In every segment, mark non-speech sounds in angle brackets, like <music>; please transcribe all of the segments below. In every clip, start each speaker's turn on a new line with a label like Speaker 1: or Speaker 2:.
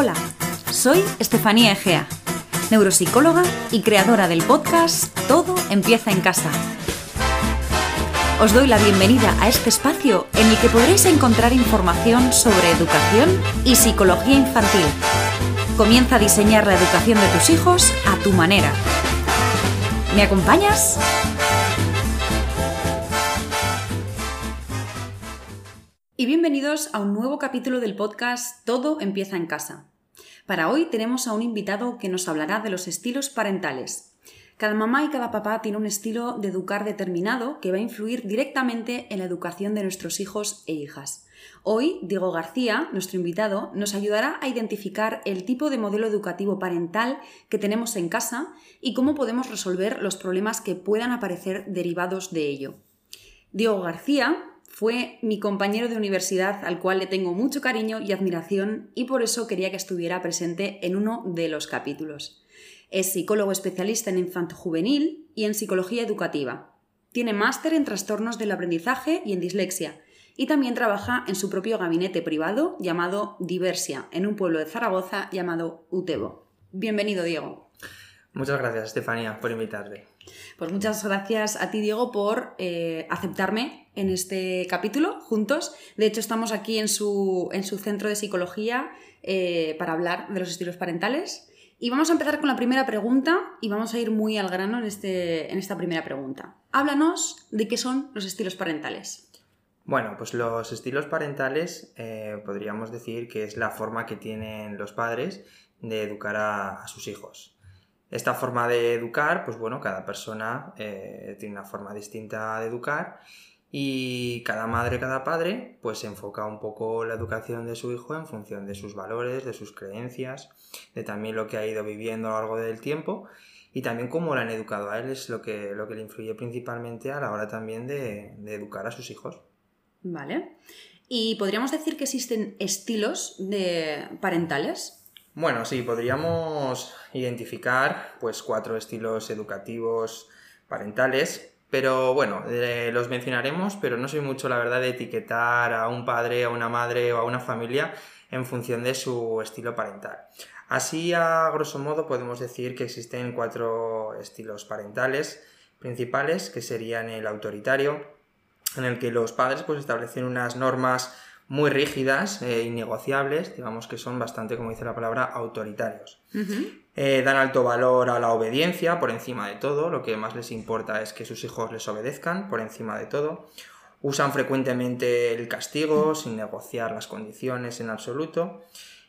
Speaker 1: Hola, soy Estefanía Egea, neuropsicóloga y creadora del podcast Todo empieza en casa. Os doy la bienvenida a este espacio en el que podréis encontrar información sobre educación y psicología infantil. Comienza a diseñar la educación de tus hijos a tu manera. ¿Me acompañas? Bienvenidos a un nuevo capítulo del podcast Todo empieza en casa. Para hoy tenemos a un invitado que nos hablará de los estilos parentales. Cada mamá y cada papá tiene un estilo de educar determinado que va a influir directamente en la educación de nuestros hijos e hijas. Hoy, Diego García, nuestro invitado, nos ayudará a identificar el tipo de modelo educativo parental que tenemos en casa y cómo podemos resolver los problemas que puedan aparecer derivados de ello. Diego García fue mi compañero de universidad al cual le tengo mucho cariño y admiración y por eso quería que estuviera presente en uno de los capítulos. Es psicólogo especialista en infanto juvenil y en psicología educativa. Tiene máster en trastornos del aprendizaje y en dislexia y también trabaja en su propio gabinete privado llamado Diversia, en un pueblo de Zaragoza llamado Utebo. Bienvenido, Diego.
Speaker 2: Muchas gracias, Estefanía, por invitarme.
Speaker 1: Pues muchas gracias a ti, Diego, por eh, aceptarme en este capítulo juntos. De hecho, estamos aquí en su, en su centro de psicología eh, para hablar de los estilos parentales. Y vamos a empezar con la primera pregunta y vamos a ir muy al grano en, este, en esta primera pregunta. Háblanos de qué son los estilos parentales.
Speaker 2: Bueno, pues los estilos parentales eh, podríamos decir que es la forma que tienen los padres de educar a sus hijos. Esta forma de educar, pues bueno, cada persona eh, tiene una forma distinta de educar y cada madre, cada padre, pues enfoca un poco la educación de su hijo en función de sus valores, de sus creencias, de también lo que ha ido viviendo a lo largo del tiempo y también cómo lo han educado a él es lo que, lo que le influye principalmente a la hora también de, de educar a sus hijos.
Speaker 1: Vale. ¿Y podríamos decir que existen estilos de parentales?
Speaker 2: Bueno, sí, podríamos identificar pues cuatro estilos educativos parentales, pero bueno, los mencionaremos, pero no soy mucho la verdad de etiquetar a un padre, a una madre o a una familia en función de su estilo parental. Así, a grosso modo, podemos decir que existen cuatro estilos parentales principales, que serían el autoritario, en el que los padres pues establecen unas normas muy rígidas e innegociables, digamos que son bastante, como dice la palabra, autoritarios. Eh, dan alto valor a la obediencia por encima de todo, lo que más les importa es que sus hijos les obedezcan por encima de todo. Usan frecuentemente el castigo sin negociar las condiciones en absoluto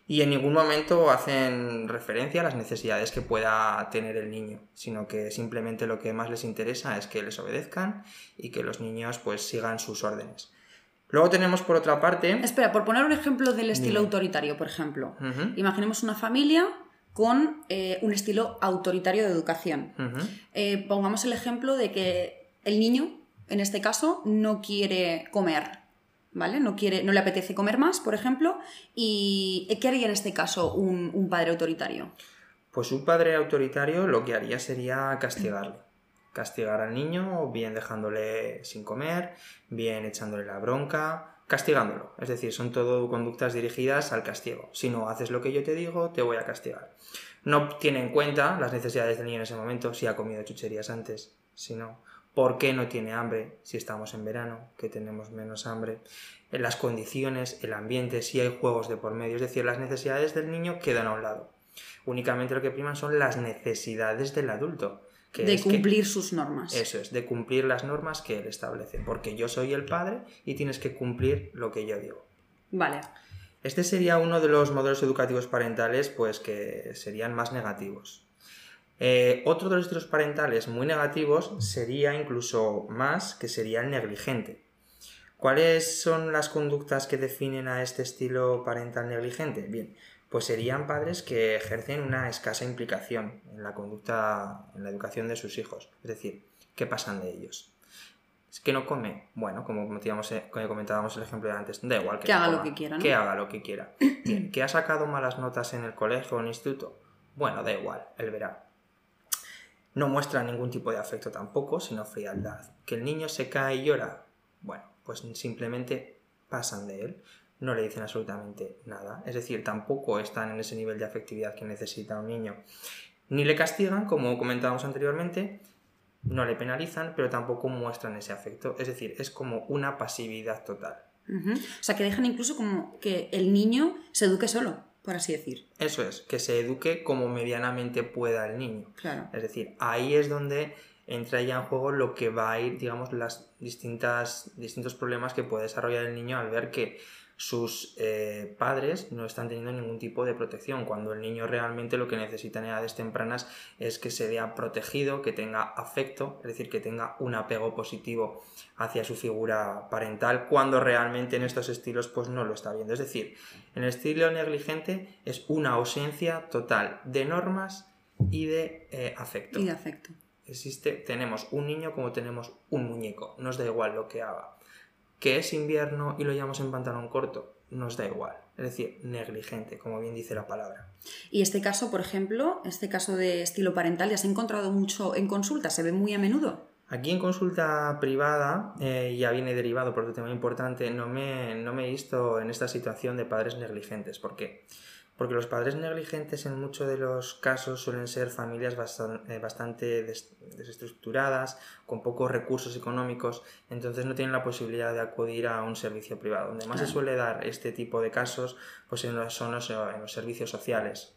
Speaker 2: y en ningún momento hacen referencia a las necesidades que pueda tener el niño, sino que simplemente lo que más les interesa es que les obedezcan y que los niños pues sigan sus órdenes. Luego tenemos por otra parte...
Speaker 1: Espera, por poner un ejemplo del estilo autoritario, por ejemplo. Imaginemos una familia con eh, un estilo autoritario de educación. Eh, pongamos el ejemplo de que el niño, en este caso, no quiere comer, ¿vale? No, quiere, no le apetece comer más, por ejemplo. ¿Y qué haría en este caso un, un padre autoritario?
Speaker 2: Pues un padre autoritario lo que haría sería castigarle castigar al niño, bien dejándole sin comer, bien echándole la bronca, castigándolo. Es decir, son todo conductas dirigidas al castigo. Si no haces lo que yo te digo, te voy a castigar. No tiene en cuenta las necesidades del niño en ese momento, si ha comido chucherías antes, si no. ¿Por qué no tiene hambre si estamos en verano, que tenemos menos hambre? En las condiciones, el ambiente, si hay juegos de por medio. Es decir, las necesidades del niño quedan a un lado. Únicamente lo que priman son las necesidades del adulto
Speaker 1: de cumplir sus normas.
Speaker 2: Eso es, de cumplir las normas que él establece, porque yo soy el padre y tienes que cumplir lo que yo digo.
Speaker 1: Vale.
Speaker 2: Este sería uno de los modelos educativos parentales, pues que serían más negativos. Eh, otro de los estilos parentales muy negativos sería incluso más, que sería el negligente. ¿Cuáles son las conductas que definen a este estilo parental negligente? Bien, pues serían padres que ejercen una escasa implicación en la conducta, en la educación de sus hijos. Es decir, ¿qué pasan de ellos? Es que no come. Bueno, como comentábamos el ejemplo de antes, da igual
Speaker 1: que, que haga lo que quiera.
Speaker 2: Que haga lo que quiera. <clears throat> Bien, ¿que ha sacado malas notas en el colegio o en el instituto? Bueno, da igual, él verá. No muestra ningún tipo de afecto tampoco, sino frialdad. ¿Que el niño se cae y llora? Bueno, pues simplemente pasan de él no le dicen absolutamente nada. Es decir, tampoco están en ese nivel de afectividad que necesita un niño. Ni le castigan, como comentábamos anteriormente, no le penalizan, pero tampoco muestran ese afecto. Es decir, es como una pasividad total.
Speaker 1: O sea, que dejan incluso como que el niño se eduque solo, por así decir.
Speaker 2: Eso es, que se eduque como medianamente pueda el niño.
Speaker 1: Claro.
Speaker 2: Es decir, ahí es donde entra ya en juego lo que va a ir, digamos, las distintas distintos problemas que puede desarrollar el niño al ver que sus eh, padres no están teniendo ningún tipo de protección, cuando el niño realmente lo que necesita en edades tempranas es que se vea protegido, que tenga afecto, es decir, que tenga un apego positivo hacia su figura parental, cuando realmente en estos estilos pues no lo está viendo. Es decir, en el estilo negligente es una ausencia total de normas y de eh, afecto.
Speaker 1: Y de afecto.
Speaker 2: Existe, tenemos un niño como tenemos un muñeco, nos da igual lo que haga que es invierno y lo llevamos en pantalón corto, nos da igual. Es decir, negligente, como bien dice la palabra.
Speaker 1: Y este caso, por ejemplo, este caso de estilo parental, ¿ya se ha encontrado mucho en consulta? ¿Se ve muy a menudo?
Speaker 2: Aquí en consulta privada, eh, ya viene derivado por otro tema importante, no me, no me he visto en esta situación de padres negligentes. ¿Por qué? porque los padres negligentes en muchos de los casos suelen ser familias eh, bastante desestructuradas, con pocos recursos económicos, entonces no tienen la posibilidad de acudir a un servicio privado. Donde más se suele dar este tipo de casos pues son los, en los servicios sociales.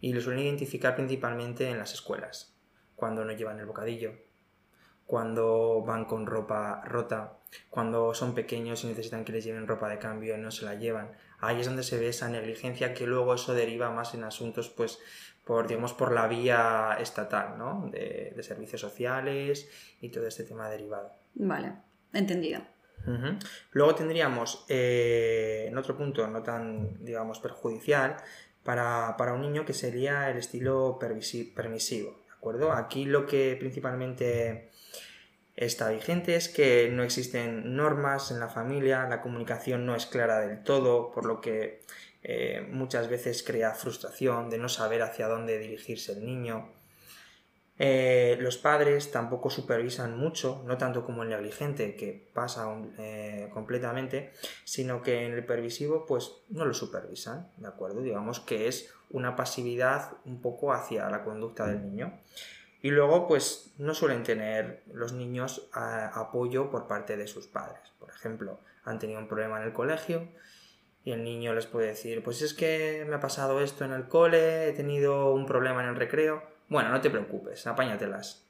Speaker 2: Y lo suelen identificar principalmente en las escuelas, cuando no llevan el bocadillo, cuando van con ropa rota, cuando son pequeños y necesitan que les lleven ropa de cambio y no se la llevan ahí es donde se ve esa negligencia que luego eso deriva más en asuntos, pues, por, digamos, por la vía estatal, ¿no? De, servicios sociales y todo este tema derivado.
Speaker 1: Vale, entendido.
Speaker 2: Luego tendríamos, eh, en otro punto no tan, digamos, perjudicial, para, para un niño que sería el estilo permisivo, ¿de acuerdo? Aquí lo que principalmente está vigente es que no existen normas en la familia, la comunicación no es clara del todo, por lo que eh, muchas veces crea frustración de no saber hacia dónde dirigirse el niño. Eh, los padres tampoco supervisan mucho, no tanto como el negligente, que pasa eh, completamente, sino que en el pervisivo pues no lo supervisan, ¿de acuerdo? Digamos que es una pasividad un poco hacia la conducta del niño. Y luego, pues no suelen tener los niños apoyo por parte de sus padres. Por ejemplo, han tenido un problema en el colegio y el niño les puede decir, pues es que me ha pasado esto en el cole, he tenido un problema en el recreo. Bueno, no te preocupes, apáñatelas.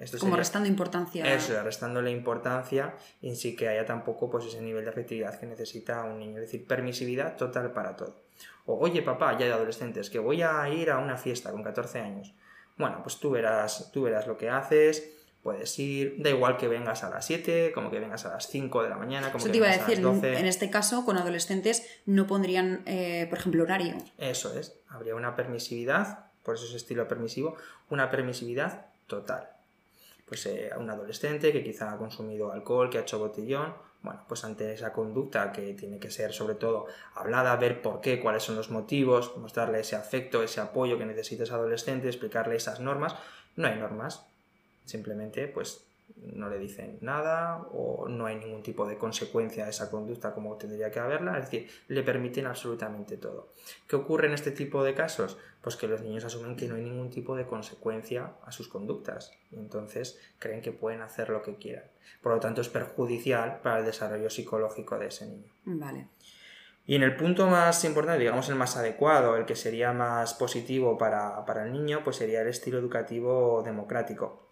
Speaker 1: Esto Como restando importancia.
Speaker 2: Eso, restándole importancia y sí que haya tampoco pues, ese nivel de afectividad que necesita un niño. Es decir, permisividad total para todo. O, oye papá, ya de adolescentes, que voy a ir a una fiesta con 14 años. Bueno, pues tú verás, tú verás lo que haces, puedes ir, da igual que vengas a las 7, como que vengas a las 5 de la mañana, como
Speaker 1: Eso
Speaker 2: que
Speaker 1: te iba a
Speaker 2: decir,
Speaker 1: en este caso, con adolescentes no pondrían, eh, por ejemplo, horario.
Speaker 2: Eso es, habría una permisividad, por eso es estilo permisivo, una permisividad total. Pues eh, un adolescente que quizá ha consumido alcohol, que ha hecho botellón, bueno, pues ante esa conducta que tiene que ser sobre todo hablada, ver por qué, cuáles son los motivos, mostrarle ese afecto, ese apoyo que necesita ese adolescente, explicarle esas normas, no hay normas, simplemente pues no le dicen nada o no hay ningún tipo de consecuencia a esa conducta como tendría que haberla, es decir, le permiten absolutamente todo. ¿Qué ocurre en este tipo de casos? Pues que los niños asumen que no hay ningún tipo de consecuencia a sus conductas y entonces creen que pueden hacer lo que quieran. Por lo tanto, es perjudicial para el desarrollo psicológico de ese niño.
Speaker 1: Vale.
Speaker 2: Y en el punto más importante, digamos el más adecuado, el que sería más positivo para, para el niño, pues sería el estilo educativo democrático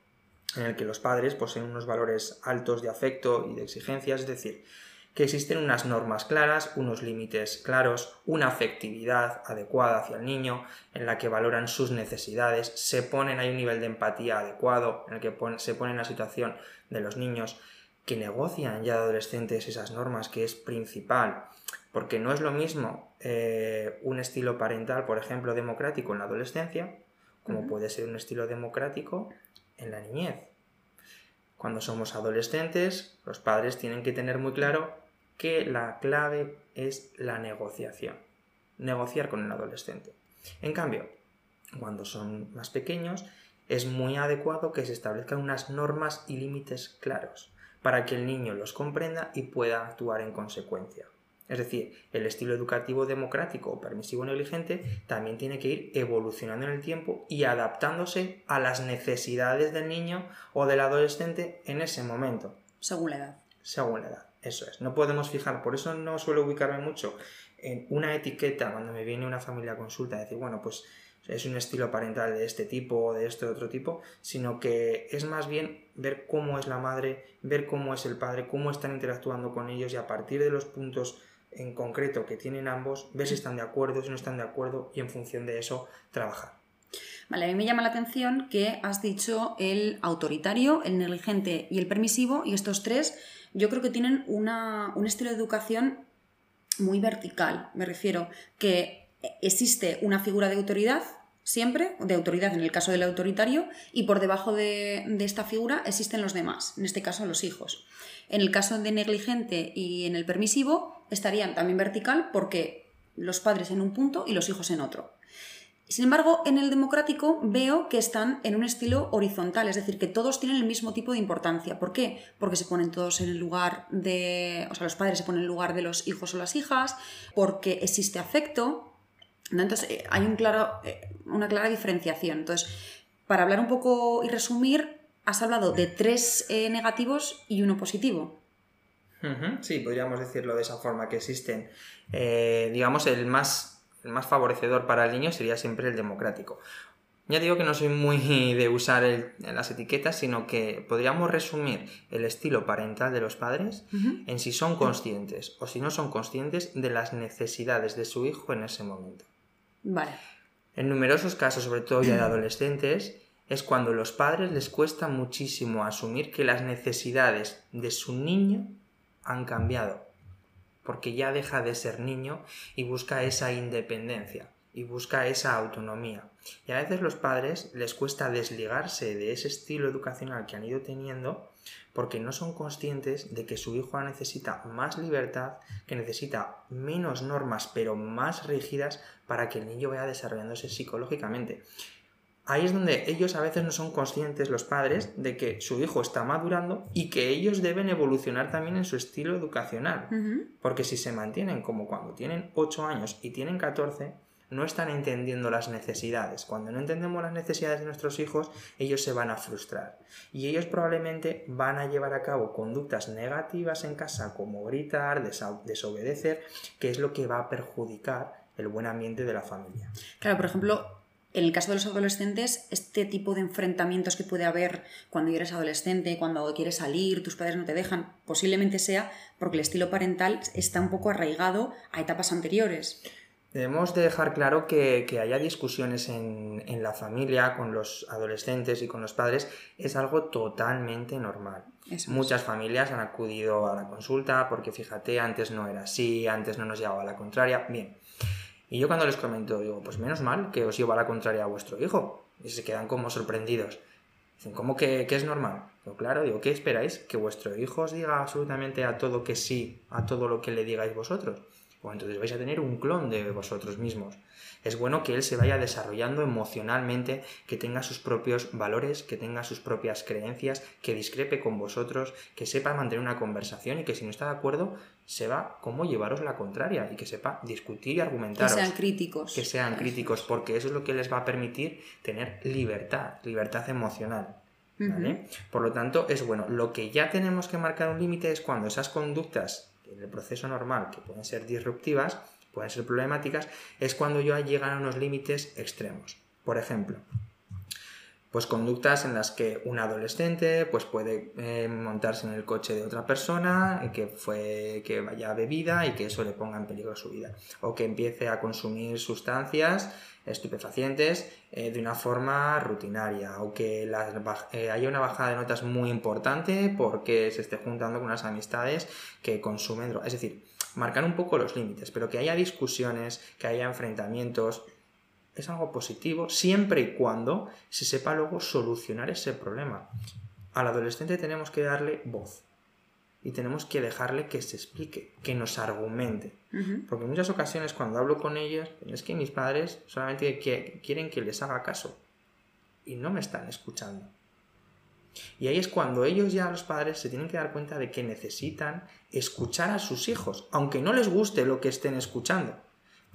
Speaker 2: en el que los padres poseen unos valores altos de afecto y de exigencias, es decir, que existen unas normas claras, unos límites claros, una afectividad adecuada hacia el niño, en la que valoran sus necesidades, se ponen, hay un nivel de empatía adecuado, en el que se pone en la situación de los niños, que negocian ya de adolescentes esas normas, que es principal, porque no es lo mismo eh, un estilo parental, por ejemplo, democrático en la adolescencia, como puede ser un estilo democrático en la niñez. Cuando somos adolescentes, los padres tienen que tener muy claro que la clave es la negociación. Negociar con el adolescente. En cambio, cuando son más pequeños, es muy adecuado que se establezcan unas normas y límites claros para que el niño los comprenda y pueda actuar en consecuencia. Es decir, el estilo educativo democrático o permisivo negligente también tiene que ir evolucionando en el tiempo y adaptándose a las necesidades del niño o del adolescente en ese momento.
Speaker 1: Según la edad.
Speaker 2: Según la edad, eso es. No podemos fijar, por eso no suelo ubicarme mucho en una etiqueta cuando me viene una familia a consulta, decir, bueno, pues es un estilo parental de este tipo o de este otro tipo, sino que es más bien ver cómo es la madre, ver cómo es el padre, cómo están interactuando con ellos y a partir de los puntos en concreto que tienen ambos, ver si están de acuerdo, si no están de acuerdo y en función de eso trabajar.
Speaker 1: Vale, a mí me llama la atención que has dicho el autoritario, el negligente y el permisivo, y estos tres yo creo que tienen una, un estilo de educación muy vertical. Me refiero que existe una figura de autoridad siempre, de autoridad en el caso del autoritario, y por debajo de, esta figura existen los demás, en este caso los hijos. En el caso de negligente y en el permisivo estarían también vertical porque los padres en un punto y los hijos en otro. Sin embargo, en el democrático veo que están en un estilo horizontal, es decir, que todos tienen el mismo tipo de importancia. ¿Por qué? Porque se ponen todos en el lugar de. O sea, los padres se ponen en el lugar de los hijos o las hijas, porque existe afecto, entonces, eh, hay un claro, eh, una clara diferenciación. Entonces, para hablar un poco y resumir, has hablado de tres eh, negativos y uno positivo.
Speaker 2: Sí, podríamos decirlo de esa forma, que existen, digamos, el más, el más favorecedor para el niño sería siempre el democrático. Ya digo que no soy muy de usar las etiquetas, sino que podríamos resumir el estilo parental de los padres en si son conscientes o si no son conscientes de las necesidades de su hijo en ese momento.
Speaker 1: Vale.
Speaker 2: En numerosos casos, sobre todo ya de adolescentes, es cuando los padres les cuesta muchísimo asumir que las necesidades de su niño han cambiado, porque ya deja de ser niño y busca esa independencia y busca esa autonomía. Y a veces los padres les cuesta desligarse de ese estilo educacional que han ido teniendo porque no son conscientes de que su hijo necesita más libertad, que necesita menos normas pero más rígidas para que el niño vaya desarrollándose psicológicamente. Ahí es donde ellos a veces no son conscientes, los padres, de que su hijo está madurando y que ellos deben evolucionar también en su estilo educacional. Porque si se mantienen como cuando tienen 8 años y tienen 14, no están entendiendo las necesidades. Cuando no entendemos las necesidades de nuestros hijos, ellos se van a frustrar. Y ellos probablemente van a llevar a cabo conductas negativas en casa como gritar, desobedecer, que es lo que va a perjudicar el buen ambiente de la familia.
Speaker 1: Claro, por ejemplo, en el caso de los adolescentes, este tipo de enfrentamientos que puede haber cuando eres adolescente, cuando quieres salir, tus padres no te dejan, posiblemente sea porque el estilo parental está un poco arraigado a etapas anteriores.
Speaker 2: Debemos de dejar claro que, haya discusiones en, la familia con los adolescentes y con los padres es algo totalmente normal. Muchas familias han acudido a la consulta porque fíjate, antes no era así, antes no nos llevaba a la contraria. Bien. Y yo cuando les comento, digo, pues menos mal que os lleva la contraria a vuestro hijo. Y se quedan como sorprendidos. Dicen, ¿cómo que, que es normal? Digo, claro, digo, ¿qué esperáis? ¿Que vuestro hijo os diga absolutamente a todo que sí, a todo lo que le digáis vosotros? Entonces vais a tener un clon de vosotros mismos. Es bueno que él se vaya desarrollando emocionalmente, que tenga sus propios valores, que tenga sus propias creencias, que discrepe con vosotros, que sepa mantener una conversación y que si no está de acuerdo, sepa cómo llevaros la contraria y que sepa discutir y argumentar.
Speaker 1: Que sean críticos.
Speaker 2: Que sean críticos, porque eso es lo que les va a permitir tener libertad, libertad emocional. Por lo tanto, es bueno. Lo que ya tenemos que marcar un límite es cuando esas conductas en el proceso normal, que pueden ser disruptivas, pueden ser problemáticas, es cuando ya llegan a unos límites extremos. Por ejemplo, pues conductas en las que un adolescente pues puede eh, montarse en el coche de otra persona que fue que vaya bebida y que eso le ponga en peligro su vida o que empiece a consumir sustancias estupefacientes eh, de una forma rutinaria o que eh, haya una bajada de notas muy importante porque se esté juntando con unas amistades que consumen drogas. Es decir, marcar un poco los límites, pero que haya discusiones, que haya enfrentamientos, es algo positivo siempre y cuando se sepa luego solucionar ese problema. Al adolescente tenemos que darle voz y tenemos que dejarle que se explique, que nos argumente. Porque en muchas ocasiones cuando hablo con ellos, es que mis padres solamente quieren que les haga caso y no me están escuchando. Y ahí es cuando ellos ya, los padres, se tienen que dar cuenta de que necesitan escuchar a sus hijos, aunque no les guste lo que estén escuchando.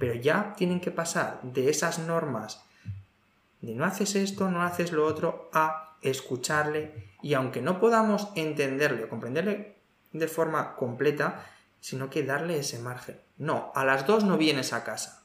Speaker 2: Pero ya tienen que pasar de esas normas de no haces esto, no haces lo otro, a escucharle y aunque no podamos entenderle o comprenderle de forma completa, sino que darle ese margen. No, a las dos no vienes a casa.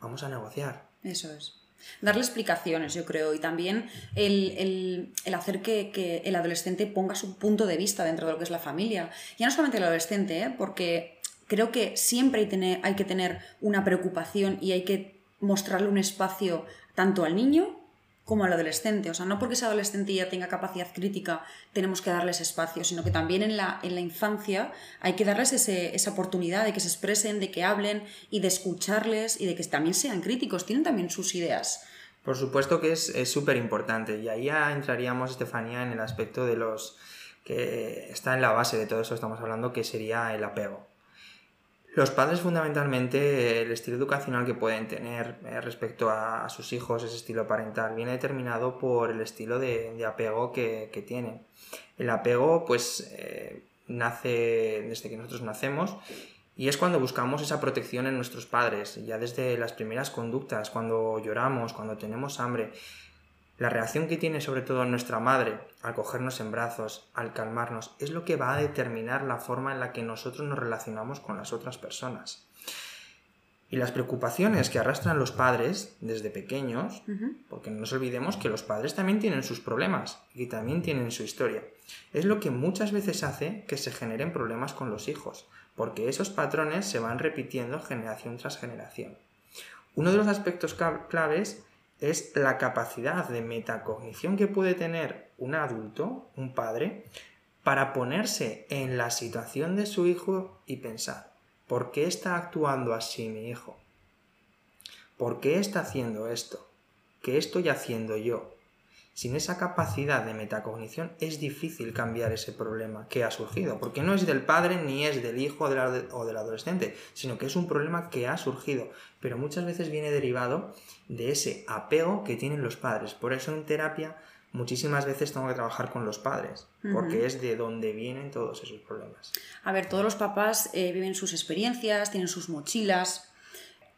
Speaker 2: Vamos a negociar.
Speaker 1: Eso es. Darle explicaciones, yo creo, y también el, hacer que, el adolescente ponga su punto de vista dentro de lo que es la familia. Ya no solamente el adolescente, ¿eh? porque creo que siempre hay, que tener una preocupación y hay que mostrarle un espacio tanto al niño como al adolescente. O sea, no porque ese adolescente ya tenga capacidad crítica tenemos que darles espacio, sino que también en la, en la infancia hay que darles esa oportunidad de que se expresen, de que hablen y de escucharles y de que también sean críticos, tienen también sus ideas.
Speaker 2: Por supuesto que es súper importante y ahí ya entraríamos, Estefanía, en el aspecto de los que está en la base de todo eso que estamos hablando, que sería el apego. Los padres fundamentalmente, el estilo educacional que pueden tener eh, respecto a, sus hijos, ese estilo parental, viene determinado por el estilo de, apego que, tienen. El apego pues eh, nace desde que nosotros nacemos y es cuando buscamos esa protección en nuestros padres, ya desde las primeras conductas, cuando lloramos, cuando tenemos hambre. La reacción que tiene sobre todo nuestra madre al cogernos en brazos, al calmarnos, es lo que va a determinar la forma en la que nosotros nos relacionamos con las otras personas. Y las preocupaciones que arrastran los padres desde pequeños, porque no nos olvidemos que los padres también tienen sus problemas y también tienen su historia, es lo que muchas veces hace que se generen problemas con los hijos, porque esos patrones se van repitiendo generación tras generación. Uno de los aspectos claves es la capacidad de metacognición que puede tener un adulto, un padre, para ponerse en la situación de su hijo y pensar, ¿por qué está actuando así mi hijo? ¿Por qué está haciendo esto? ¿Qué estoy haciendo yo? Sin esa capacidad de metacognición es difícil cambiar ese problema que ha surgido, porque no es del padre ni es del hijo o del adolescente, sino que es un problema que ha surgido, pero muchas veces viene derivado de ese apego que tienen los padres. Por eso en terapia muchísimas veces tengo que trabajar con los padres, porque es de donde vienen todos esos problemas.
Speaker 1: A ver, todos los papás eh, viven sus experiencias, tienen sus mochilas,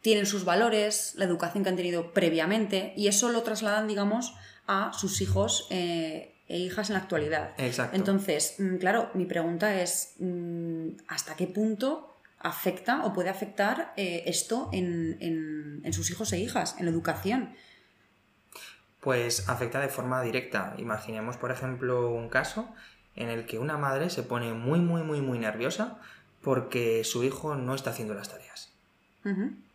Speaker 1: tienen sus valores, la educación que han tenido previamente, y eso lo trasladan, digamos, a sus hijos eh, e hijas en la actualidad.
Speaker 2: Exacto.
Speaker 1: Entonces, mm, claro, mi pregunta es, mm, ¿hasta qué punto afecta o puede afectar eh, esto en, sus hijos e hijas, en la educación?
Speaker 2: Pues afecta de forma directa. Imaginemos, por ejemplo, un caso en el que una madre se pone muy, muy, muy, muy nerviosa porque su hijo no está haciendo las tareas.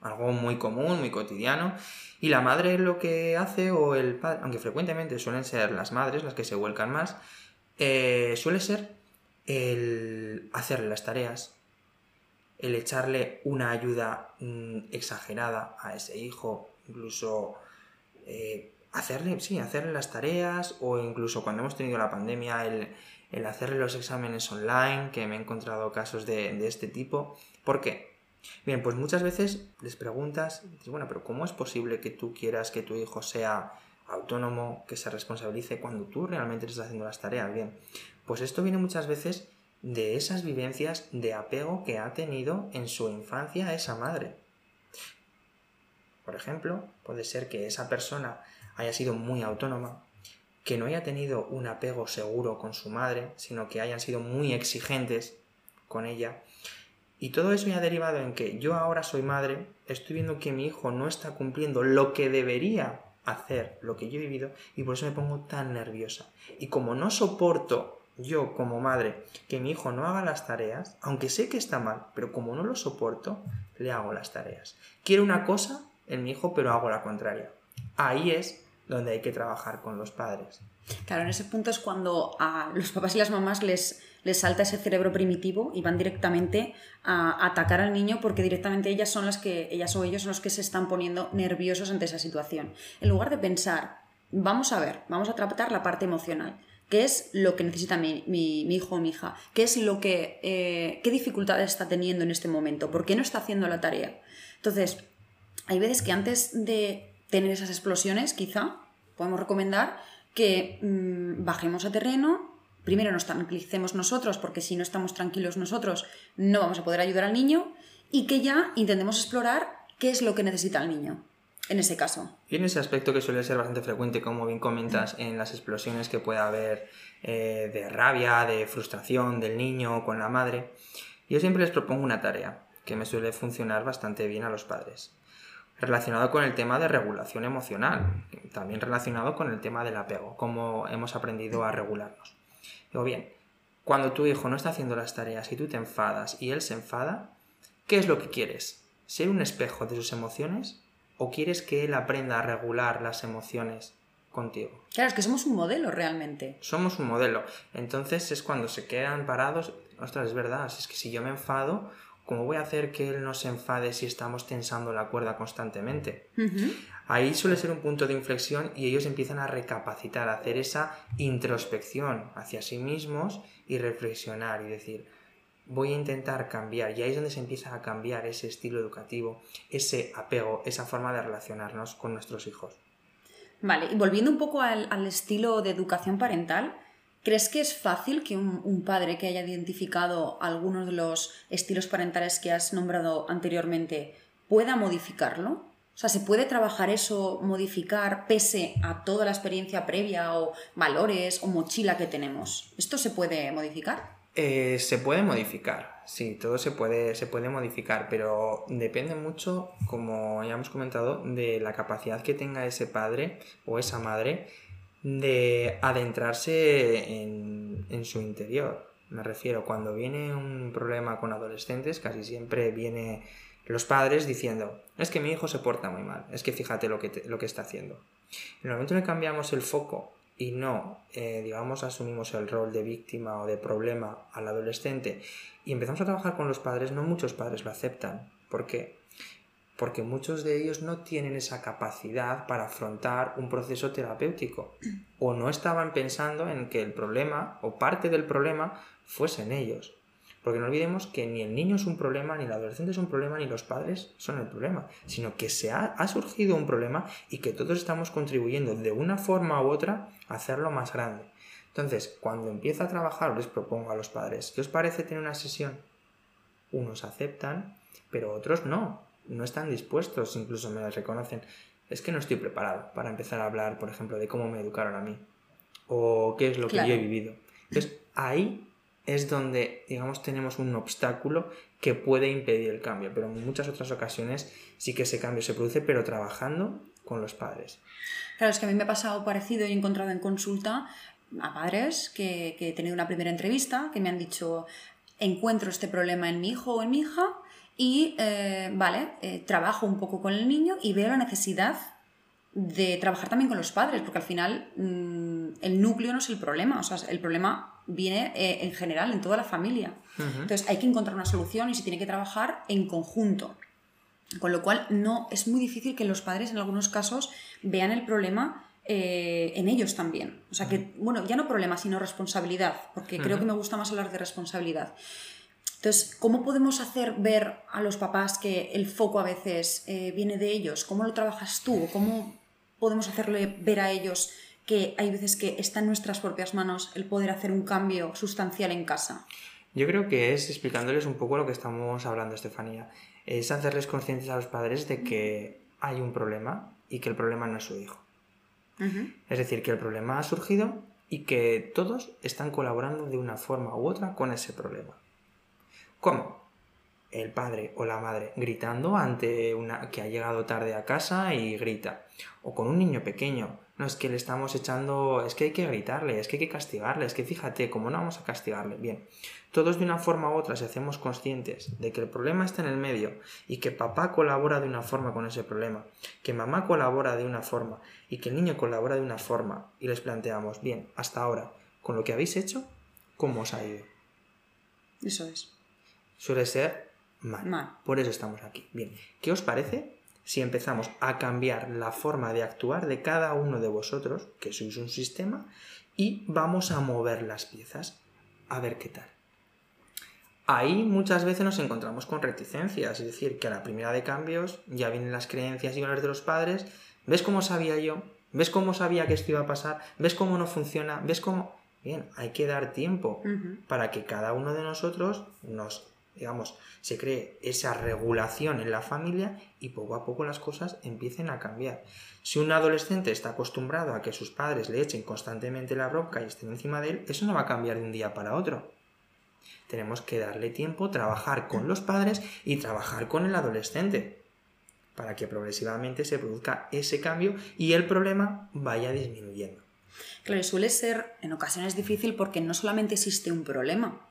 Speaker 2: Algo muy común, muy cotidiano. Y la madre lo que hace, o el padre, aunque frecuentemente suelen ser las madres las que se vuelcan más, eh, suele ser el hacerle las tareas, el echarle una ayuda mm, exagerada a ese hijo, incluso eh, hacerle, sí, hacerle las tareas, o incluso cuando hemos tenido la pandemia, el, hacerle los exámenes online, que me he encontrado casos de, de este tipo. ¿Por qué? Bien, pues muchas veces les preguntas, bueno, pero ¿cómo es posible que tú quieras que tu hijo sea autónomo, que se responsabilice cuando tú realmente estás haciendo las tareas? Bien, pues esto viene muchas veces de esas vivencias de apego que ha tenido en su infancia esa madre. Por ejemplo, puede ser que esa persona haya sido muy autónoma, que no haya tenido un apego seguro con su madre, sino que hayan sido muy exigentes con ella y todo eso ya ha derivado en que yo ahora soy madre, estoy viendo que mi hijo no está cumpliendo lo que debería hacer, lo que yo he vivido, y por eso me pongo tan nerviosa. Y como no soporto yo como madre que mi hijo no haga las tareas, aunque sé que está mal, pero como no lo soporto, le hago las tareas. Quiero una cosa en mi hijo, pero hago la contraria. Ahí es donde hay que trabajar con los padres.
Speaker 1: Claro, en ese punto es cuando a los papás y las mamás les, les salta ese cerebro primitivo y van directamente a atacar al niño porque directamente ellas son las que, ellas o ellos son los que se están poniendo nerviosos ante esa situación. En lugar de pensar, vamos a ver, vamos a tratar la parte emocional. ¿Qué es lo que necesita mi, hijo o mi hija? ¿Qué es lo que, eh, qué dificultades está teniendo en este momento? ¿Por qué no está haciendo la tarea? Entonces, hay veces que antes de tener esas explosiones, quizá, podemos recomendar que mm, bajemos a terreno, primero nos tranquilicemos nosotros, porque si no estamos tranquilos nosotros no vamos a poder ayudar al niño, y que ya intentemos explorar qué es lo que necesita el niño en ese caso.
Speaker 2: Y en ese aspecto que suele ser bastante frecuente, como bien comentas, en las explosiones que puede haber eh, de rabia, de frustración del niño con la madre, yo siempre les propongo una tarea que me suele funcionar bastante bien a los padres, relacionado con el tema de regulación emocional, también relacionado con el tema del apego, cómo hemos aprendido a regularnos. Digo, bien, cuando tu hijo no está haciendo las tareas y tú te enfadas y él se enfada, ¿qué es lo que quieres? ¿Ser un espejo de sus emociones o quieres que él aprenda a regular las emociones contigo?
Speaker 1: Claro, es que somos un modelo realmente.
Speaker 2: Somos un modelo. Entonces es cuando se quedan parados, ostras, es verdad, es que si yo me enfado, ¿cómo voy a hacer que él no se enfade si estamos tensando la cuerda constantemente? Ahí suele ser un punto de inflexión y ellos empiezan a recapacitar, a hacer esa introspección hacia sí mismos y reflexionar y decir, voy a intentar cambiar. Y ahí es donde se empieza a cambiar ese estilo educativo, ese apego, esa forma de relacionarnos con nuestros hijos.
Speaker 1: Vale, y volviendo un poco al, estilo de educación parental, ¿crees que es fácil que un, padre que haya identificado algunos de los estilos parentales que has nombrado anteriormente pueda modificarlo? O sea, ¿se puede trabajar eso, modificar pese a toda la experiencia previa o valores o mochila que tenemos? ¿Esto se puede modificar?
Speaker 2: Eh, se puede modificar, sí, todo se puede, se puede modificar, pero depende mucho, como ya hemos comentado, de la capacidad que tenga ese padre o esa madre de adentrarse en, en su interior. Me refiero, cuando viene un problema con adolescentes, casi siempre viene los padres diciendo, es que mi hijo se porta muy mal, es que fíjate lo que, lo que está haciendo. En el momento en que cambiamos el foco y no, eh, digamos, asumimos el rol de víctima o de problema al adolescente y empezamos a trabajar con los padres, no muchos padres lo aceptan. ¿Por qué? Porque muchos de ellos no tienen esa capacidad para afrontar un proceso terapéutico <clears throat> o no estaban pensando en que el problema o parte del problema fuesen ellos. Porque no olvidemos que ni el niño es un problema, ni el adolescente es un problema, ni los padres son el problema, sino que se ha, surgido un problema y que todos estamos contribuyendo de una forma u otra a hacerlo más grande. Entonces, cuando empiezo a trabajar, les propongo a los padres, ¿qué os parece tener una sesión? Unos aceptan, pero otros no, no están dispuestos, incluso me reconocen. Es que no estoy preparado para empezar a hablar, por ejemplo, de cómo me educaron a mí o qué es lo que yo he vivido. Entonces, ahí es donde, digamos, tenemos un obstáculo que puede impedir el cambio, pero en muchas otras ocasiones sí que ese cambio se produce, pero trabajando con los padres.
Speaker 1: Claro, es que a mí me ha pasado parecido y he encontrado en consulta a padres que, he tenido una primera entrevista que me han dicho, encuentro este problema en mi hijo o en mi hija y, eh, vale, eh, trabajo un poco con el niño y veo la necesidad de trabajar también con los padres, porque al final mm, el núcleo no es el problema, o sea, el problema viene eh, en general en toda la familia. Entonces hay que encontrar una solución y se tiene que trabajar en conjunto. Con lo cual no es muy difícil que los padres en algunos casos vean el problema eh, en ellos también. O sea que, bueno, ya no problema, sino responsabilidad, porque creo que me gusta más hablar de responsabilidad. Entonces, ¿cómo podemos hacer ver a los papás que el foco a veces eh, viene de ellos? ¿Cómo lo trabajas tú? ¿Cómo podemos hacerle ver a ellos que hay veces que está en nuestras propias manos el poder hacer un cambio sustancial en casa?
Speaker 2: Yo creo que es explicándoles un poco lo que estamos hablando, Estefanía. Es hacerles conscientes a los padres de que hay un problema y que el problema no es su hijo. Es decir, que el problema ha surgido y que todos están colaborando de una forma u otra con ese problema. ¿Cómo? el padre o la madre gritando ante una que ha llegado tarde a casa y grita. O con un niño pequeño. No es que le estamos echando, es que hay que gritarle, es que hay que castigarle, es que fíjate, ¿cómo no vamos a castigarle? Bien, todos de una forma u otra, si hacemos conscientes de que el problema está en el medio y que papá colabora de una forma con ese problema, que mamá colabora de una forma y que el niño colabora de una forma y les planteamos, bien, hasta ahora, con lo que habéis hecho, ¿cómo os ha ido?
Speaker 1: Eso es.
Speaker 2: Suele ser por eso estamos aquí. Bien, ¿qué os parece si empezamos a cambiar la forma de actuar de cada uno de vosotros, que sois un sistema, y vamos a mover las piezas a ver qué tal? Ahí muchas veces nos encontramos con reticencias, es decir, que a la primera de cambios ya vienen las creencias y valores de los padres. ¿Ves cómo sabía yo ¿Ves cómo sabía que esto iba a pasar? ¿Ves cómo no funciona? ¿Ves cómo...? Bien, hay que dar tiempo para que cada uno de nosotros nos, digamos, se cree esa regulación en la familia y poco a poco las cosas empiecen a cambiar. Si un adolescente está acostumbrado a que sus padres le echen constantemente la bronca y estén encima de él, eso no va a cambiar de un día para otro. Tenemos que darle tiempo, trabajar con los padres y trabajar con el adolescente para que progresivamente se produzca ese cambio y el problema vaya disminuyendo.
Speaker 1: Claro, suele ser en ocasiones difícil porque no solamente existe un problema,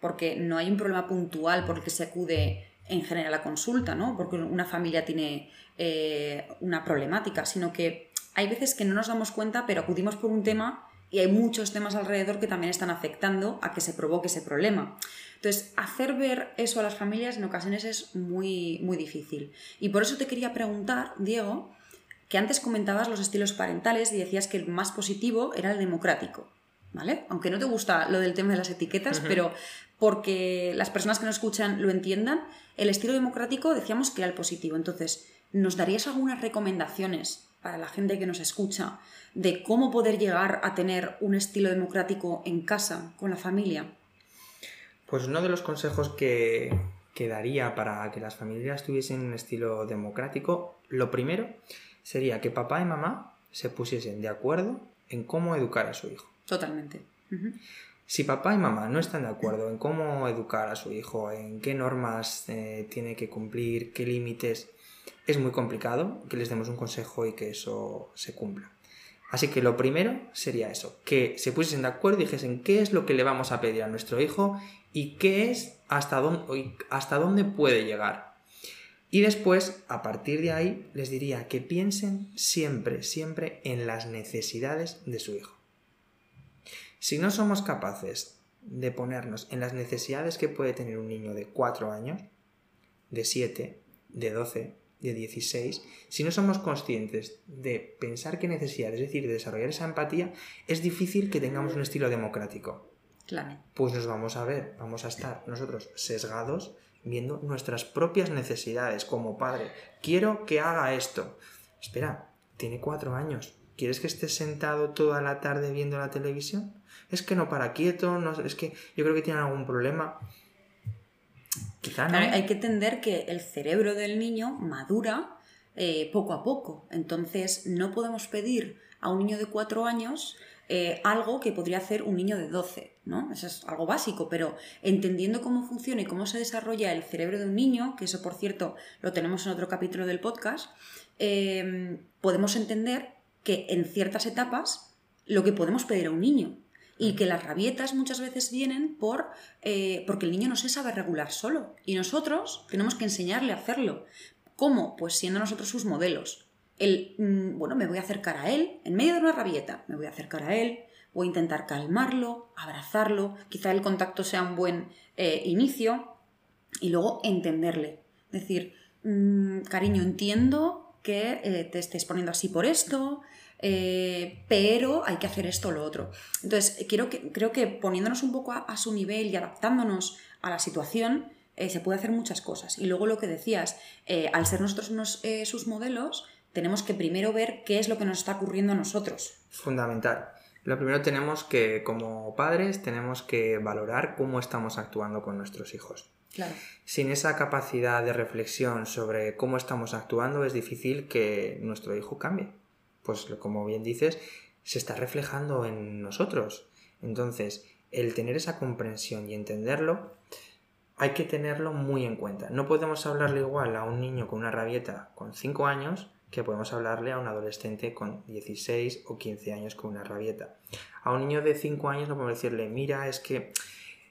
Speaker 1: porque no hay un problema puntual por el que se acude en general a consulta, ¿no? Porque una familia tiene eh, una problemática, sino que hay veces que no nos damos cuenta, pero acudimos por un tema y hay muchos temas alrededor que también están afectando a que se provoque ese problema. Entonces, hacer ver eso a las familias en ocasiones es muy, muy difícil. Y por eso te quería preguntar, Diego, que antes comentabas los estilos parentales y decías que el más positivo era el democrático, ¿vale? Aunque no te gusta lo del tema de las etiquetas, pero porque las personas que nos escuchan lo entiendan, el estilo democrático decíamos que era el positivo. Entonces, ¿nos darías algunas recomendaciones para la gente que nos escucha de cómo poder llegar a tener un estilo democrático en casa, con la familia?
Speaker 2: Pues uno de los consejos que, que daría para que las familias tuviesen un estilo democrático, lo primero sería que papá y mamá se pusiesen de acuerdo en cómo educar a su hijo.
Speaker 1: Totalmente.
Speaker 2: Si papá y mamá no están de acuerdo en cómo educar a su hijo, en qué normas eh, tiene que cumplir, qué límites, es muy complicado que les demos un consejo y que eso se cumpla. Así que lo primero sería eso, que se pusiesen de acuerdo y dijesen qué es lo que le vamos a pedir a nuestro hijo y qué es hasta dónde, hasta dónde puede llegar. Y después, a partir de ahí, les diría que piensen siempre, siempre en las necesidades de su hijo. Si no somos capaces de ponernos en las necesidades que puede tener un niño de 4 años, de 7, de 12, de 16, si no somos conscientes de pensar qué necesidades, es decir, de desarrollar esa empatía, es difícil que tengamos un estilo democrático.
Speaker 1: Claro.
Speaker 2: Pues nos vamos a ver, vamos a estar nosotros sesgados viendo nuestras propias necesidades como padre. Quiero que haga esto. Espera, tiene cuatro años. ¿Quieres que esté sentado toda la tarde viendo la televisión? Es que no para quieto, no, es que yo creo que tiene algún problema.
Speaker 1: Quizá no. hay que entender que el cerebro del niño madura eh, poco a poco. Entonces no podemos pedir a un niño de cuatro años eh, algo que podría hacer un niño de 12, ¿no? Eso es algo básico, pero entendiendo cómo funciona y cómo se desarrolla el cerebro de un niño, que eso por cierto lo tenemos en otro capítulo del podcast, eh, podemos entender que en ciertas etapas lo que podemos pedir a un niño y que las rabietas muchas veces vienen por eh, porque el niño no se sabe regular solo y nosotros tenemos que enseñarle a hacerlo. ¿Cómo? Pues siendo nosotros sus modelos el, mm, bueno, me voy a acercar a él, en medio de una rabieta, me voy a acercar a él, voy a intentar calmarlo, abrazarlo, quizá el contacto sea un buen eh, inicio y luego entenderle. Decir, mm, cariño, entiendo que eh, te estés poniendo así por esto, eh, pero hay que hacer esto o lo otro. Entonces, quiero que, creo que poniéndonos un poco a, su nivel y adaptándonos a la situación, se puede hacer muchas cosas. Y luego lo que decías, al ser nosotros sus modelos, tenemos que primero ver qué es lo que nos está ocurriendo a nosotros.
Speaker 2: Fundamental. Lo primero tenemos que, como padres, tenemos que valorar cómo estamos actuando con nuestros hijos.
Speaker 1: Claro.
Speaker 2: Sin esa capacidad de reflexión sobre cómo estamos actuando, es difícil que nuestro hijo cambie. Pues como bien dices, se está reflejando en nosotros. Entonces, el tener esa comprensión y entenderlo, hay que tenerlo muy en cuenta. No podemos hablarle igual a un niño con una rabieta con 5 años que podemos hablarle a un adolescente con 16 o 15 años con una rabieta. A un niño de 5 años no podemos decirle, mira, es que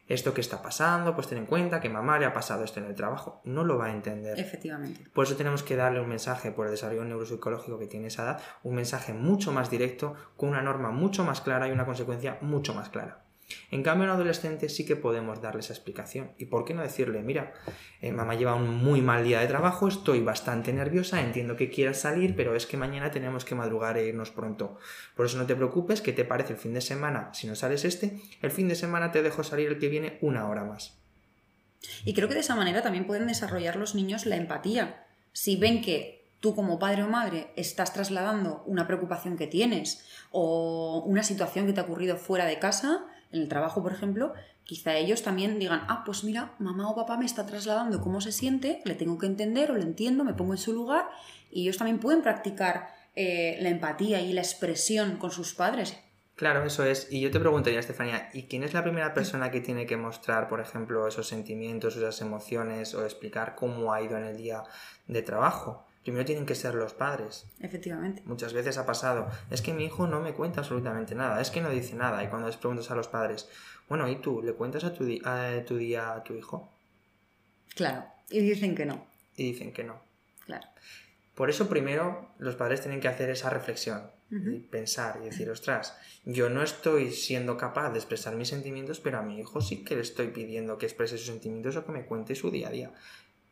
Speaker 2: esto que está pasando, pues ten en cuenta que mamá le ha pasado esto en el trabajo. No lo va a entender.
Speaker 1: Efectivamente.
Speaker 2: Por eso tenemos que darle un mensaje por el desarrollo neuropsicológico que tiene esa edad, un mensaje mucho más directo, con una norma mucho más clara y una consecuencia mucho más clara. En cambio, a un adolescente sí que podemos darle esa explicación. ¿Y por qué no decirle, mira, eh, mamá lleva un muy mal día de trabajo, estoy bastante nerviosa, entiendo que quieras salir, pero es que mañana tenemos que madrugar e irnos pronto. Por eso no te preocupes, ¿qué te parece el fin de semana? Si no sales este, el fin de semana te dejo salir el que viene una hora más.
Speaker 1: Y creo que de esa manera también pueden desarrollar los niños la empatía. Si ven que tú como padre o madre estás trasladando una preocupación que tienes o una situación que te ha ocurrido fuera de casa, en el trabajo, por ejemplo, quizá ellos también digan, ah, pues mira, mamá o papá me está trasladando cómo se siente, le tengo que entender o le entiendo, me pongo en su lugar y ellos también pueden practicar eh, la empatía y la expresión con sus padres.
Speaker 2: Claro, eso es. Y yo te preguntaría, Estefanía, ¿y quién es la primera persona que tiene que mostrar, por ejemplo, esos sentimientos, esas emociones o explicar cómo ha ido en el día de trabajo? Primero tienen que ser los padres.
Speaker 1: Efectivamente.
Speaker 2: Muchas veces ha pasado, es que mi hijo no me cuenta absolutamente nada, es que no dice nada. Y cuando les preguntas a los padres, bueno, ¿y tú le cuentas a tu, a tu día a tu hijo?
Speaker 1: Claro, y dicen que no.
Speaker 2: Y dicen que no.
Speaker 1: Claro.
Speaker 2: Por eso primero los padres tienen que hacer esa reflexión, y pensar y decir, ostras, yo no estoy siendo capaz de expresar mis sentimientos, pero a mi hijo sí que le estoy pidiendo que exprese sus sentimientos o que me cuente su día a día.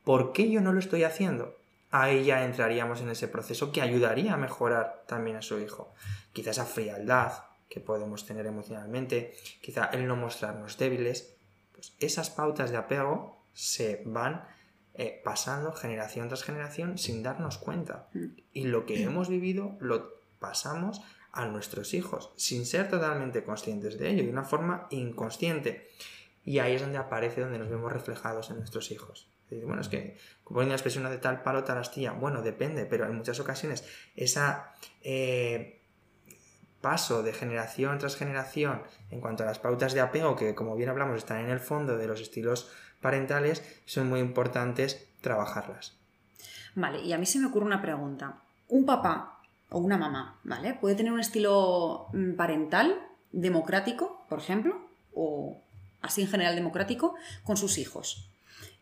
Speaker 2: ¿Por qué yo no lo estoy haciendo? Ahí ya entraríamos en ese proceso que ayudaría a mejorar también a su hijo. Quizá esa frialdad que podemos tener emocionalmente, quizá el no mostrarnos débiles, pues esas pautas de apego se van eh, pasando generación tras generación sin darnos cuenta. Y lo que hemos vivido lo pasamos a nuestros hijos, sin ser totalmente conscientes de ello, de una forma inconsciente. Y ahí es donde aparece, donde nos vemos reflejados en nuestros hijos. Bueno, es que, como una expresión de tal palo, tal astilla. Bueno, depende, pero en muchas ocasiones esa eh, paso de generación tras generación en cuanto a las pautas de apego, que como bien hablamos están en el fondo de los estilos parentales, son muy importantes trabajarlas.
Speaker 1: Vale, y a mí se me ocurre una pregunta. Un papá o una mamá, ¿vale? Puede tener un estilo mm, parental democrático, por ejemplo, o así en general democrático, con sus hijos.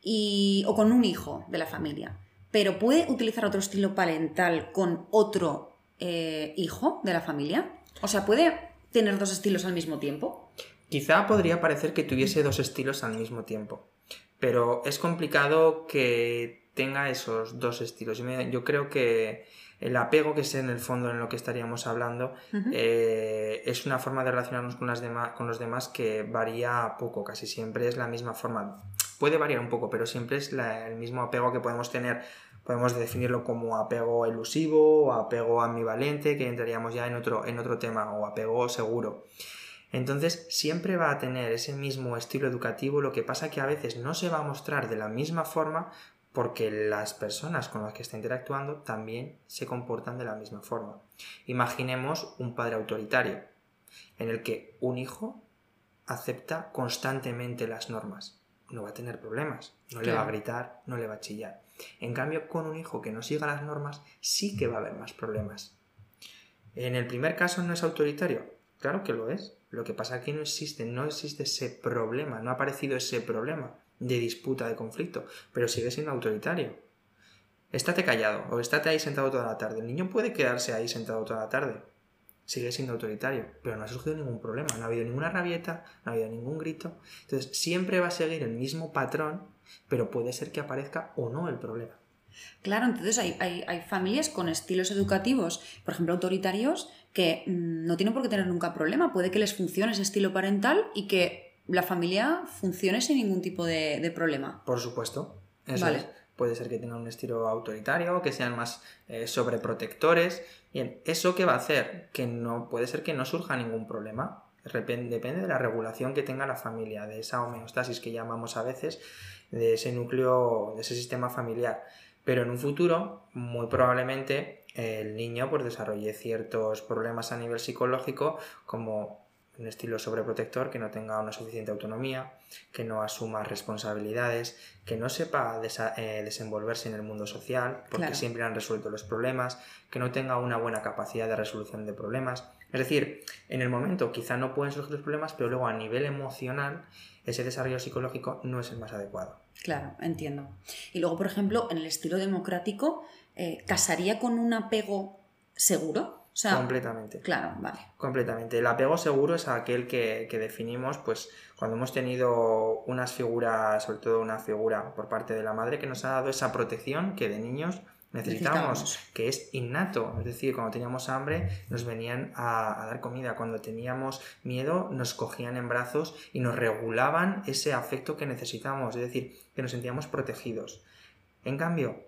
Speaker 1: Y, o con un hijo de la familia. Pero puede utilizar otro estilo parental con otro eh, hijo de la familia. O sea, puede tener dos estilos al mismo tiempo.
Speaker 2: Quizá podría parecer que tuviese dos estilos al mismo tiempo pero es complicado que tenga esos dos estilos. Yo creo que el apego, que es en el fondo en lo que estaríamos hablando, eh, es una forma de relacionarnos con, las con los demás que varía poco, casi siempre es la misma forma. Puede variar un poco, pero siempre es el mismo apego que podemos tener. Podemos definirlo como apego elusivo o apego ambivalente, que entraríamos ya en otro, en otro tema, o apego seguro. Entonces siempre va a tener ese mismo estilo educativo, lo que pasa que a veces no se va a mostrar de la misma forma porque las personas con las que está interactuando también se comportan de la misma forma. Imaginemos un padre autoritario, en el que un hijo acepta constantemente las normas. No va a tener problemas, no le va a gritar, no le va a chillar. En cambio, con un hijo que no siga las normas, sí que va a haber más problemas. En el primer caso no es autoritario, claro que lo es, lo que pasa es que no existe, no existe ese problema, no ha aparecido ese problema de disputa, de conflicto, pero sigue siendo autoritario. Estate callado o estate ahí sentado toda la tarde. El niño puede quedarse ahí sentado toda la tarde. Sigue siendo autoritario, pero no ha surgido ningún problema, no ha habido ninguna rabieta, no ha habido ningún grito. Entonces siempre va a seguir el mismo patrón, pero puede ser que aparezca o no el problema.
Speaker 1: Claro, entonces hay, hay, familias con estilos educativos, por ejemplo, autoritarios, que mm, no tienen por qué tener nunca problema. Puede que les funcione ese estilo parental y que la familia funcione sin ningún tipo de, problema.
Speaker 2: Por supuesto. Eso es. Puede ser que tengan un estilo autoritario, que sean más eh, sobreprotectores. Bien, ¿eso qué va a hacer? Que no puede ser que no surja ningún problema. Depende de la regulación que tenga la familia, de esa homeostasis que llamamos a veces, de ese núcleo, de ese sistema familiar. Pero en un futuro, muy probablemente, el niño pues, desarrolle ciertos problemas a nivel psicológico como un estilo sobreprotector, que no tenga una suficiente autonomía, que no asuma responsabilidades, que no sepa eh, desenvolverse en el mundo social, porque siempre han resuelto los problemas, que no tenga una buena capacidad de resolución de problemas. Es decir, en el momento quizá no pueden surgir los problemas, pero luego a nivel emocional ese desarrollo psicológico no es el más adecuado.
Speaker 1: Claro, entiendo. Y luego, por ejemplo, en el estilo democrático, eh, ¿casaría con un apego seguro?
Speaker 2: Completamente.
Speaker 1: Claro, vale.
Speaker 2: Completamente. El apego seguro es aquel que, que, definimos, pues, cuando hemos tenido unas figuras, sobre todo una figura por parte de la madre, que nos ha dado esa protección que de niños necesitamos, que es innato. Es decir, cuando teníamos hambre nos venían a, dar comida, cuando teníamos miedo nos cogían en brazos y nos regulaban ese afecto que necesitamos, es decir, que nos sentíamos protegidos. En cambio,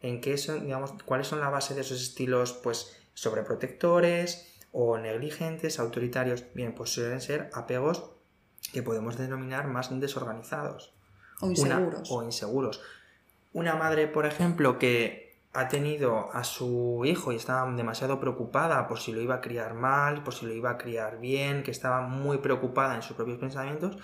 Speaker 2: en qué son, digamos, cuáles son la base de esos estilos, pues, sobreprotectores o negligentes, autoritarios. Bien, pues suelen ser apegos que podemos denominar más desorganizados.
Speaker 1: O inseguros.
Speaker 2: o inseguros. Una madre, por ejemplo, que ha tenido a su hijo y estaba demasiado preocupada por si lo iba a criar mal, por si lo iba a criar bien, que estaba muy preocupada en sus propios pensamientos,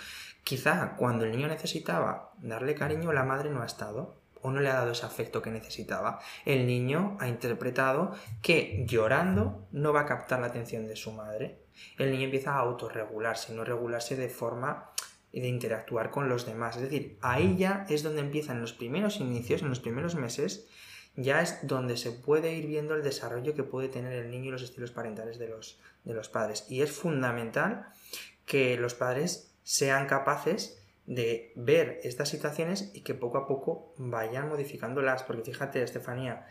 Speaker 2: quizá cuando el niño necesitaba darle cariño, la madre no ha estado o no le ha dado ese afecto que necesitaba. El niño ha interpretado que llorando no va a captar la atención de su madre. El niño empieza a autorregularse, no regularse de forma de interactuar con los demás. Es decir, ahí ya es donde empiezan los primeros inicios, en los primeros meses, ya es donde se puede ir viendo el desarrollo que puede tener el niño y los estilos parentales de los, de los padres. Y es fundamental que los padres sean capaces de ver estas situaciones y que poco a poco vayan modificándolas. Porque fíjate, Estefanía,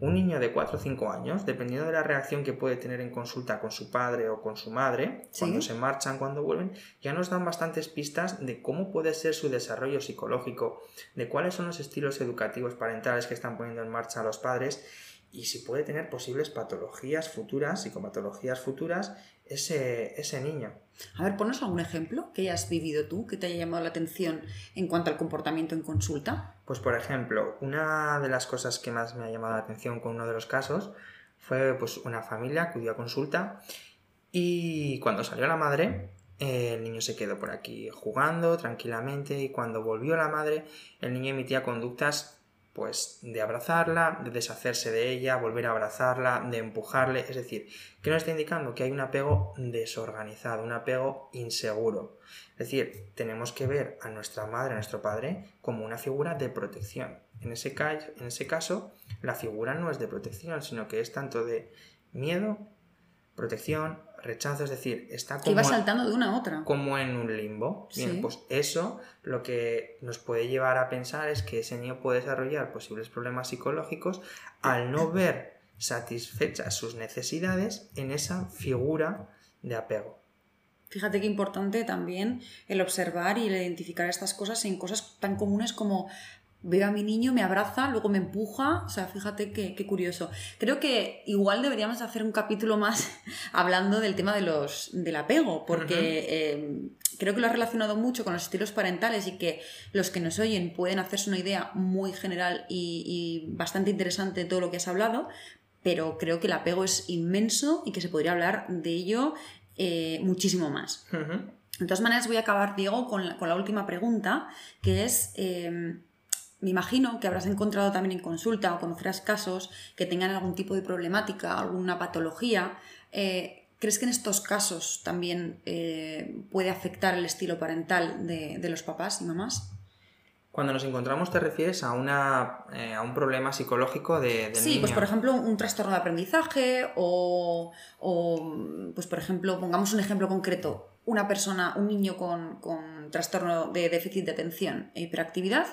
Speaker 2: un niño de 4 o 5 años, dependiendo de la reacción que puede tener en consulta con su padre o con su madre, cuando se marchan, cuando vuelven, ya nos dan bastantes pistas de cómo puede ser su desarrollo psicológico, de cuáles son los estilos educativos parentales que están poniendo en marcha los padres y si puede tener posibles patologías futuras, psicopatologías futuras, ese, ese niño.
Speaker 1: A ver, ponos algún ejemplo que hayas vivido tú, que te haya llamado la atención en cuanto al comportamiento en consulta.
Speaker 2: Pues por ejemplo, una de las cosas que más me ha llamado la atención con uno de los casos fue pues una familia acudió a consulta y cuando salió la madre el niño se quedó por aquí jugando tranquilamente y cuando volvió la madre el niño emitía conductas pues de abrazarla, de deshacerse de ella, volver a abrazarla, de empujarle, es decir, que nos está indicando que hay un apego desorganizado, un apego inseguro. Es decir, tenemos que ver a nuestra madre, a nuestro padre, como una figura de protección. En ese, en ese caso, la figura no es de protección, sino que es tanto de miedo, protección, rechazo, es decir, está
Speaker 1: como... saltando de una a otra.
Speaker 2: Como en un limbo. Bien, pues eso lo que nos puede llevar a pensar es que ese niño puede desarrollar posibles problemas psicológicos al no ver satisfechas sus necesidades en esa figura de apego.
Speaker 1: Fíjate qué importante también el observar y el identificar estas cosas en cosas tan comunes como veo a mi niño, me abraza, luego me empuja, o sea, fíjate qué, curioso. Creo que igual deberíamos hacer un capítulo más <laughs> hablando del tema de los, del apego, porque em, creo que lo has relacionado mucho con los estilos parentales y que los que nos oyen pueden hacerse una idea muy general y, bastante interesante de todo lo que has hablado, pero creo que el apego es inmenso y que se podría hablar de ello eh, muchísimo más. De todas maneras, voy a acabar, Diego, con la, última pregunta, que es... Em, me imagino que habrás encontrado también en consulta o conocerás casos que tengan algún tipo de problemática, alguna patología. Eh, ¿Crees que en estos casos también eh, puede afectar el estilo parental de, los papás y mamás?
Speaker 2: Cuando nos encontramos, ¿te refieres a, una, eh, a un problema psicológico de,
Speaker 1: Sí, pues por ejemplo, un trastorno de aprendizaje o, o, pues por ejemplo, pongamos un ejemplo concreto, una persona, un niño con, con trastorno de déficit de atención e hiperactividad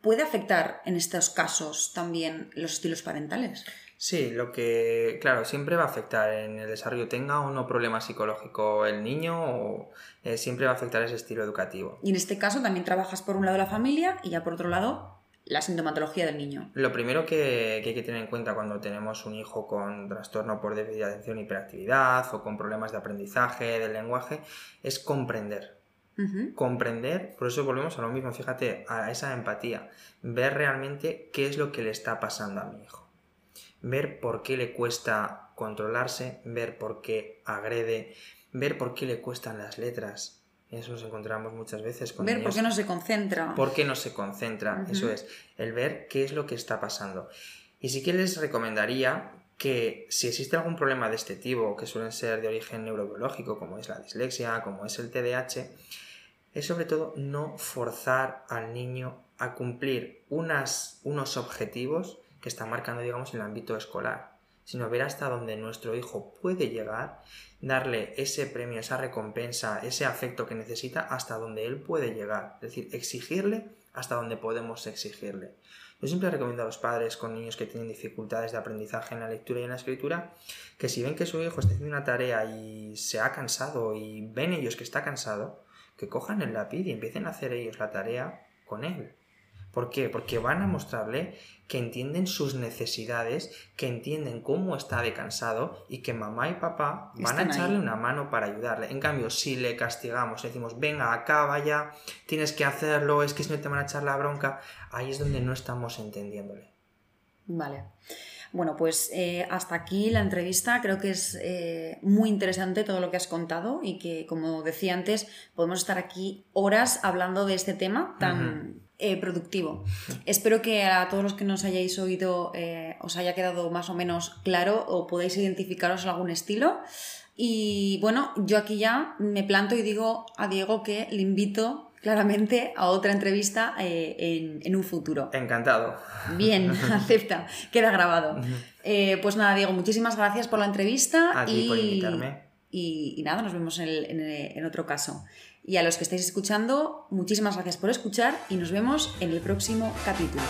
Speaker 1: ¿Puede afectar en estos casos también los estilos parentales?
Speaker 2: Sí, lo que, claro, siempre va a afectar en el desarrollo, tenga o no problema psicológico el niño, o, eh, siempre va a afectar ese estilo educativo.
Speaker 1: Y en este caso también trabajas por un lado la familia y ya por otro lado la sintomatología del niño.
Speaker 2: Lo primero que, que hay que tener en cuenta cuando tenemos un hijo con trastorno por déficit de atención y hiperactividad o con problemas de aprendizaje, del lenguaje, es comprender Comprender, por eso volvemos a lo mismo, fíjate, a esa empatía, ver realmente qué es lo que le está pasando a mi hijo, ver por qué le cuesta controlarse, ver por qué agrede, ver por qué le cuestan las letras. Eso nos encontramos muchas veces
Speaker 1: con Ver por qué no se concentra.
Speaker 2: Por qué no se concentra, eso es, el ver qué es lo que está pasando. Y sí que les recomendaría que si existe algún problema de este tipo, que suelen ser de origen neurobiológico, como es la dislexia, como es el TDAH, es sobre todo no forzar al niño a cumplir unas, unos objetivos que están marcando, digamos, en el ámbito escolar, sino ver hasta dónde nuestro hijo puede llegar, darle ese premio, esa recompensa, ese afecto que necesita hasta donde él puede llegar, es decir, exigirle hasta donde podemos exigirle. Yo siempre recomiendo a los padres con niños que tienen dificultades de aprendizaje en la lectura y en la escritura que si ven que su hijo está haciendo una tarea y se ha cansado y ven ellos que está cansado, que cojan el lápiz y empiecen a hacer ellos la tarea con él. ¿Por qué? Porque van a mostrarle que entienden sus necesidades, que entienden cómo está de cansado y que mamá y papá van a echarle una mano para ayudarle. En cambio, si le castigamos, decimos, venga, acaba ya, tienes que hacerlo, es que si no te van a echar la bronca, ahí es donde no estamos entendiéndole.
Speaker 1: Vale. Bueno, pues eh, hasta aquí la entrevista. Creo que es eh, muy interesante todo lo que has contado y que, como decía antes, podemos estar aquí horas hablando de este tema tan eh, productivo. Espero que a todos los que nos hayáis oído os haya quedado más o menos claro o podáis identificaros algún estilo. Y bueno, yo aquí ya me planto y digo a Diego que le invito claramente a otra entrevista eh, en, un futuro.
Speaker 2: Encantado.
Speaker 1: Bien, <laughs> acepta, queda grabado. Eh, pues nada, Diego, muchísimas gracias por la entrevista.
Speaker 2: A ti y, por invitarme.
Speaker 1: Y, nada, nos vemos en, en otro caso. Y a los que estáis escuchando, muchísimas gracias por escuchar y nos vemos en el próximo capítulo.